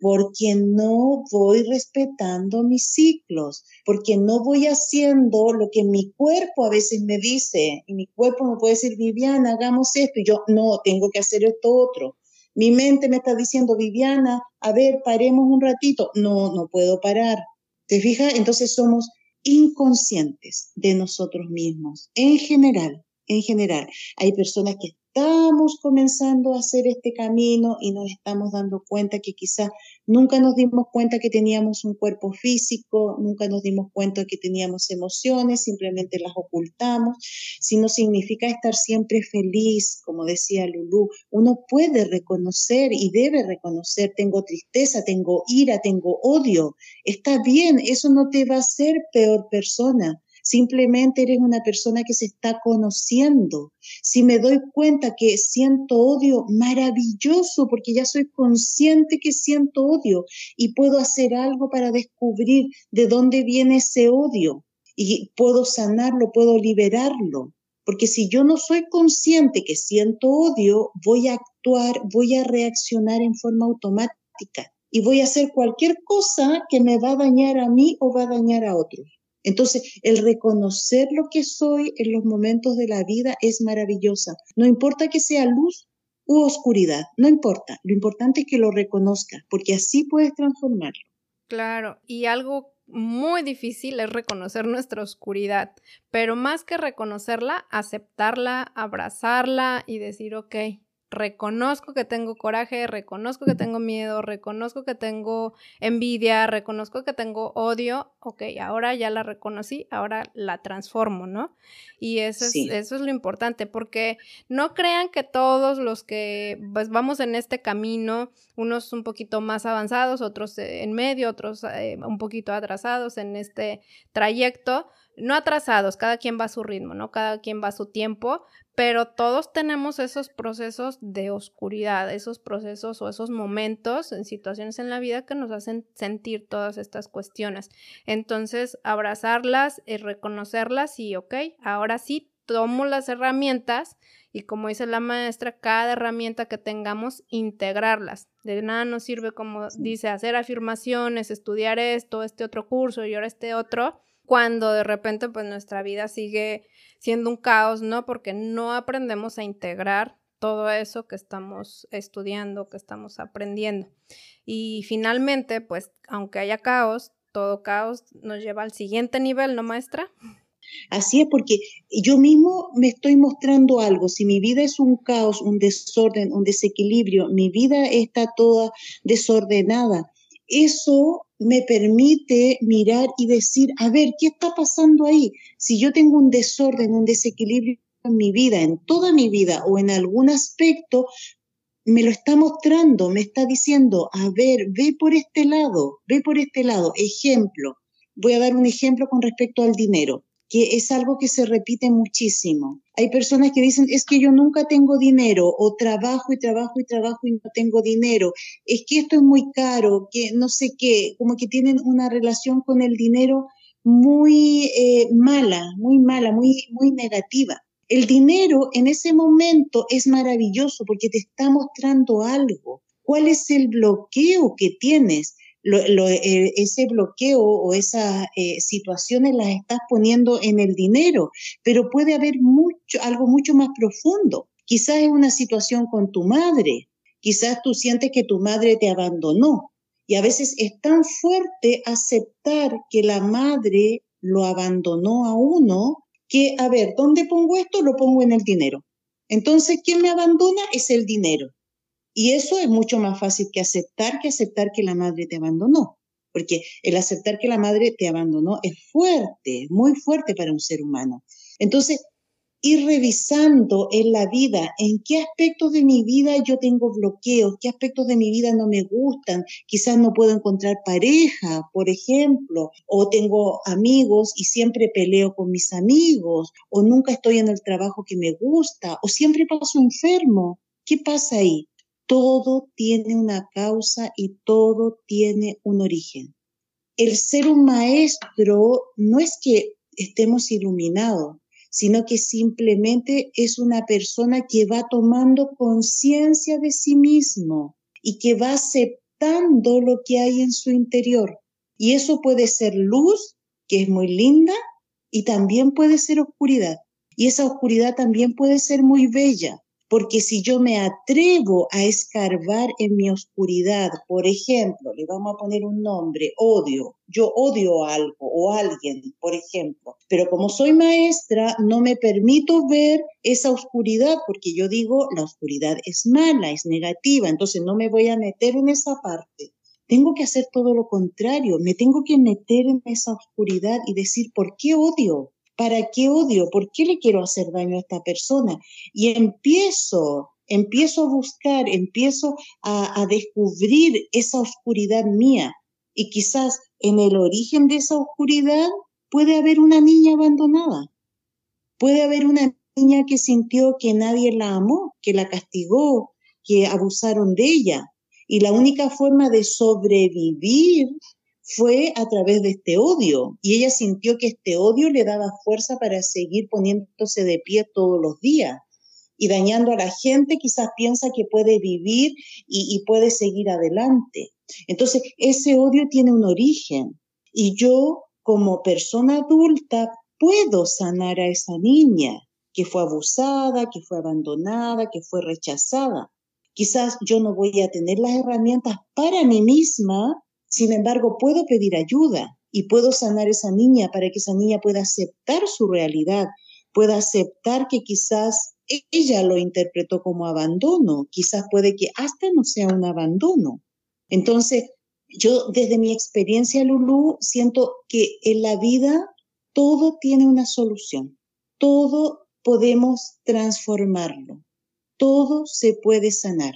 Porque no voy respetando mis ciclos, porque no voy haciendo lo que mi cuerpo a veces me dice, y mi cuerpo me puede decir, Viviana, hagamos esto, y yo no, tengo que hacer esto otro. Mi mente me está diciendo, Viviana, a ver, paremos un ratito. No, no puedo parar. ¿Te fijas? Entonces somos inconscientes de nosotros mismos, en general, en general. Hay personas que estamos comenzando a hacer este camino y nos estamos dando cuenta que quizás nunca nos dimos cuenta que teníamos un cuerpo físico, nunca nos dimos cuenta que teníamos emociones, simplemente las ocultamos, si no significa estar siempre feliz, como decía Lulú, uno puede reconocer y debe reconocer, tengo tristeza, tengo ira, tengo odio, está bien, eso no te va a hacer peor persona Simplemente eres una persona que se está conociendo. Si me doy cuenta que siento odio, maravilloso, porque ya soy consciente que siento odio y puedo hacer algo para descubrir de dónde viene ese odio y puedo sanarlo, puedo liberarlo. Porque si yo no soy consciente que siento odio, voy a actuar, voy a reaccionar en forma automática y voy a hacer cualquier cosa que me va a dañar a mí o va a dañar a otros. Entonces, el reconocer lo que soy en los momentos de la vida es maravillosa. No importa que sea luz u oscuridad, no importa. Lo importante es que lo reconozca, porque así puedes transformarlo. Claro, y algo muy difícil es reconocer nuestra oscuridad, pero más que reconocerla, aceptarla, abrazarla y decir, ok, reconozco que tengo coraje, reconozco que tengo miedo, reconozco que tengo envidia, reconozco que tengo odio, ok, ahora ya la reconocí, ahora la transformo, ¿no? Y eso es, eso es lo importante, porque no crean que todos los que pues vamos en este camino, unos un poquito más avanzados, otros en medio, otros eh, un poquito atrasados en este trayecto, no atrasados, cada quien va a su ritmo, ¿no? Cada quien va a su tiempo, pero todos tenemos esos procesos de oscuridad, esos procesos o esos momentos en situaciones en la vida que nos hacen sentir todas estas cuestiones. Entonces, abrazarlas y reconocerlas y, ok, ahora sí tomo las herramientas y como dice la maestra, cada herramienta que tengamos, integrarlas. De nada nos sirve, como dice, hacer afirmaciones, estudiar esto, este otro curso y ahora este otro, cuando de repente pues nuestra vida sigue siendo un caos, ¿no? Porque no aprendemos a integrar todo eso que estamos estudiando, que estamos aprendiendo. Y finalmente, pues, aunque haya caos, todo caos nos lleva al siguiente nivel, ¿no, maestra? Así es, porque yo mismo me estoy mostrando algo. Si mi vida es un caos, un desorden, un desequilibrio, mi vida está toda desordenada, eso me permite mirar y decir, a ver, ¿qué está pasando ahí? Si yo tengo un desorden, un desequilibrio en mi vida, en toda mi vida o en algún aspecto, me lo está mostrando, me está diciendo, a ver, ve por este lado, ve por este lado. Ejemplo, voy a dar un ejemplo con respecto al dinero que es algo que se repite muchísimo. Hay personas que dicen, es que yo nunca tengo dinero, o trabajo y trabajo y trabajo y no tengo dinero, es que esto es muy caro, que no sé qué, como que tienen una relación con el dinero muy eh, mala, muy mala, muy, muy negativa. El dinero en ese momento es maravilloso porque te está mostrando algo. ¿Cuál es el bloqueo que tienes? Eh, ese bloqueo o esas eh, situaciones las estás poniendo en el dinero, pero puede haber mucho, algo mucho más profundo. Quizás es una situación con tu madre, quizás tú sientes que tu madre te abandonó y a veces es tan fuerte aceptar que la madre lo abandonó a uno que, a ver, ¿dónde pongo esto? Lo pongo en el dinero. Entonces, ¿quién me abandona? Es el dinero. Y eso es mucho más fácil que aceptar que aceptar que la madre te abandonó. porque el aceptar que la madre te abandonó es fuerte, muy fuerte para un ser humano. Entonces, ir revisando en la vida en qué aspectos de mi vida yo tengo bloqueos, qué aspectos de mi vida no me gustan, quizás no puedo encontrar pareja, por ejemplo, o tengo amigos y siempre peleo con mis amigos, o nunca estoy en el trabajo que me gusta, o siempre paso enfermo. ¿Qué pasa ahí? Todo tiene una causa y todo tiene un origen. El ser un maestro no es que estemos iluminados, sino que simplemente es una persona que va tomando conciencia de sí mismo y que va aceptando lo que hay en su interior. Y eso puede ser luz, que es muy linda, y también puede ser oscuridad. Y esa oscuridad también puede ser muy bella, porque si yo me atrevo a escarbar en mi oscuridad, por ejemplo, le vamos a poner un nombre, odio, yo odio algo o alguien, por ejemplo, pero como soy maestra, no me permito ver esa oscuridad, porque yo digo, la oscuridad es mala, es negativa, entonces no me voy a meter en esa parte. Tengo que hacer todo lo contrario, me tengo que meter en esa oscuridad y decir, ¿por qué odio? ¿Para qué odio? ¿Por qué le quiero hacer daño a esta persona? Y empiezo, empiezo a buscar, empiezo a, descubrir esa oscuridad mía. Y quizás en el origen de esa oscuridad puede haber una niña abandonada. Puede haber una niña que sintió que nadie la amó, que la castigó, que abusaron de ella. Y la única forma de sobrevivir fue a través de este odio y ella sintió que este odio le daba fuerza para seguir poniéndose de pie todos los días y dañando a la gente, quizás piensa que puede vivir y, puede seguir adelante. Entonces, ese odio tiene un origen y yo como persona adulta puedo sanar a esa niña que fue abusada, que fue abandonada, que fue rechazada. Quizás yo no voy a tener las herramientas para mí misma sin embargo, puedo pedir ayuda y puedo sanar a esa niña para que esa niña pueda aceptar su realidad, pueda aceptar que quizás ella lo interpretó como abandono, quizás puede que hasta no sea un abandono. Entonces, yo desde mi experiencia, Lulu, siento que en la vida todo tiene una solución, todo podemos transformarlo, todo se puede sanar.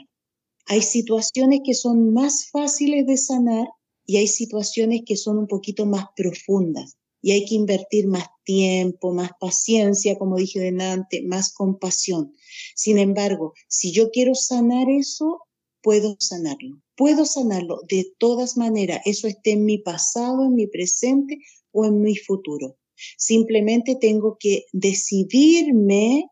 Hay situaciones que son más fáciles de sanar y hay situaciones que son un poquito más profundas y hay que invertir más tiempo, más paciencia, como dije delante, más compasión. Sin embargo, si yo quiero sanar eso, puedo sanarlo. Puedo sanarlo de todas maneras, eso esté en mi pasado, en mi presente o en mi futuro. Simplemente tengo que decidirme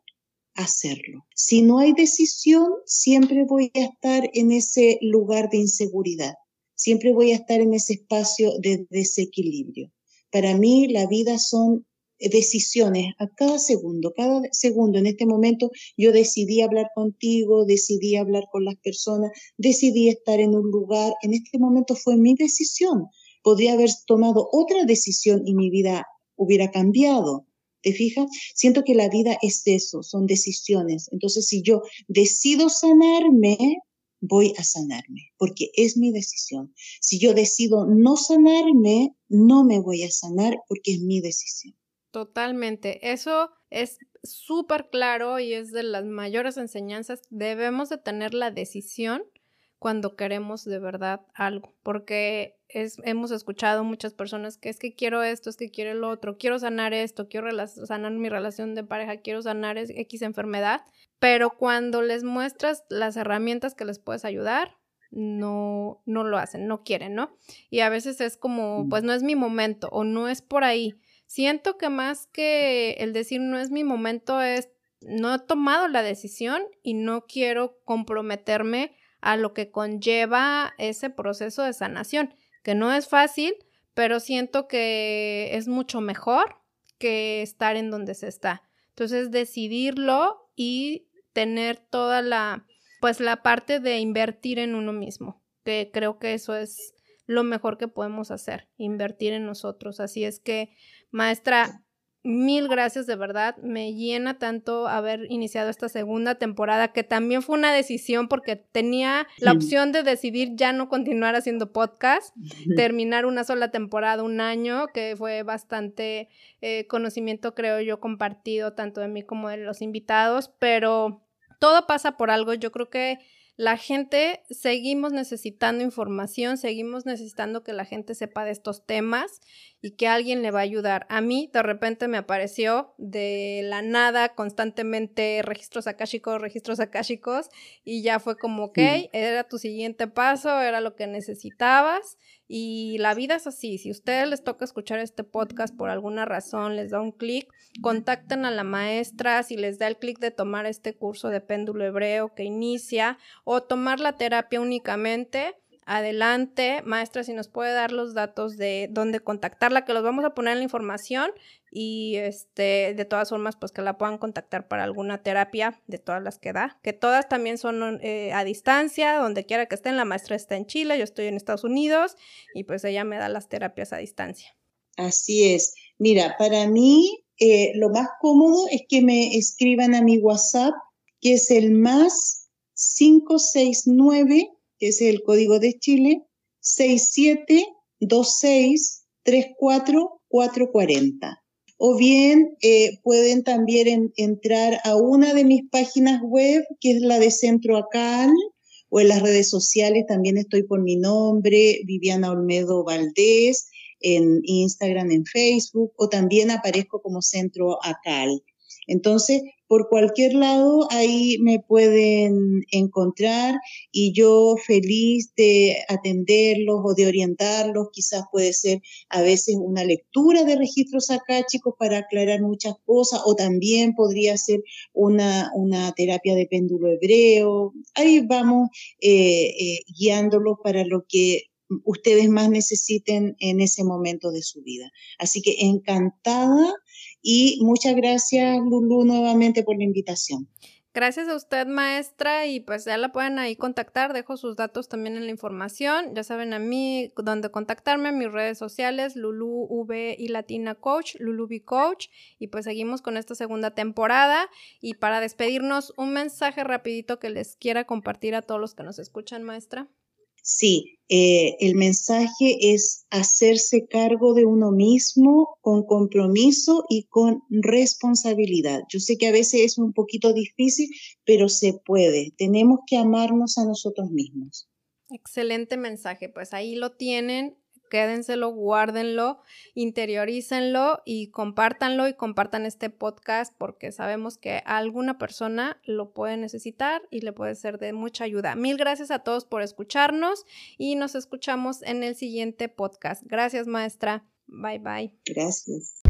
hacerlo. Si no hay decisión, siempre voy a estar en ese lugar de inseguridad siempre voy a estar en ese espacio de desequilibrio. Para mí la vida son decisiones a cada segundo, cada segundo. En este momento yo decidí hablar contigo, decidí hablar con las personas, decidí estar en un lugar. En este momento fue mi decisión. Podría haber tomado otra decisión y mi vida hubiera cambiado. ¿Te fijas? Siento que la vida es eso, son decisiones. Entonces, si yo decido sanarme, voy a sanarme, porque es mi decisión. Si yo decido no sanarme, no me voy a sanar porque es mi decisión. Totalmente. Eso es súper claro y es de las mayores enseñanzas. Debemos de tener la decisión cuando queremos de verdad algo, porque es, hemos escuchado muchas personas que es que quiero esto, es que quiero el otro, quiero sanar esto, quiero sanar mi relación de pareja, quiero sanar X enfermedad, pero cuando les muestras las herramientas que les puedes ayudar, no, no lo hacen, no quieren, ¿no? Y a veces es como, mm. pues no es mi momento o no es por ahí. Siento que más que el decir no es mi momento es, no he tomado la decisión y no quiero comprometerme a lo que conlleva ese proceso de sanación, que no es fácil, pero siento que es mucho mejor que estar en donde se está. Entonces, decidirlo y tener toda la, pues la parte de invertir en uno mismo, que creo que eso es lo mejor que podemos hacer, invertir en nosotros. Así es que, maestra, mil gracias de verdad. Me llena tanto haber iniciado esta segunda temporada, que también fue una decisión porque tenía la opción de decidir ya no continuar haciendo podcast, terminar una sola temporada, un año, que fue bastante eh, conocimiento, creo yo, compartido tanto de mí como de los invitados, pero todo pasa por algo. Yo creo que la gente seguimos necesitando información, seguimos necesitando que la gente sepa de estos temas y que alguien le va a ayudar. A mí de repente me apareció de la nada constantemente registros akáshicos, registros akáshicos y ya fue como, ok, era tu siguiente paso, era lo que necesitabas y la vida es así. Si a ustedes les toca escuchar este podcast por alguna razón, les da un clic, contacten a la maestra si les da el clic de tomar este curso de péndulo hebreo que inicia o tomar la terapia únicamente adelante, maestra, si nos puede dar los datos de dónde contactarla, que los vamos a poner en la información y este, de todas formas, pues que la puedan contactar para alguna terapia de todas las que da, que todas también son eh, a distancia, donde quiera que estén, la maestra está en Chile, yo estoy en Estados Unidos y pues ella me da las terapias a distancia. Así es. Mira, para mí eh, lo más cómodo es que me escriban a mi WhatsApp, que es el más 569 que es el código de Chile, 6726344440. O bien eh, pueden también entrar a una de mis páginas web, que es la de Centro Acal, o en las redes sociales también estoy por mi nombre, Viviana Olmedo Valdés, en Instagram, en Facebook, o también aparezco como Centro Acal. Entonces, por cualquier lado ahí me pueden encontrar y yo feliz de atenderlos o de orientarlos. Quizás puede ser a veces una lectura de registros acá, chicos, para aclarar muchas cosas, o también podría ser una, una terapia de péndulo hebreo. Ahí vamos eh, eh, guiándolos para lo que ustedes más necesiten en ese momento de su vida. Así que encantada y muchas gracias, Lulu, nuevamente por la invitación. Gracias a usted, maestra, y pues ya la pueden ahí contactar. Dejo sus datos también en la información. Ya saben a mí dónde contactarme, mis redes sociales, Lulu V y Latina Coach, Lulu V Coach. Y pues seguimos con esta segunda temporada. Y para despedirnos, un mensaje rapidito que les quiera compartir a todos los que nos escuchan, maestra. Sí, eh, el mensaje es hacerse cargo de uno mismo con compromiso y con responsabilidad. Yo sé que a veces es un poquito difícil, pero se puede. Tenemos que amarnos a nosotros mismos. Excelente mensaje, pues ahí lo tienen quédenselo, guárdenlo, interiorícenlo y compártanlo y compartan este podcast porque sabemos que alguna persona lo puede necesitar y le puede ser de mucha ayuda. Mil gracias a todos por escucharnos y nos escuchamos en el siguiente podcast. Gracias, maestra. Bye bye. Gracias.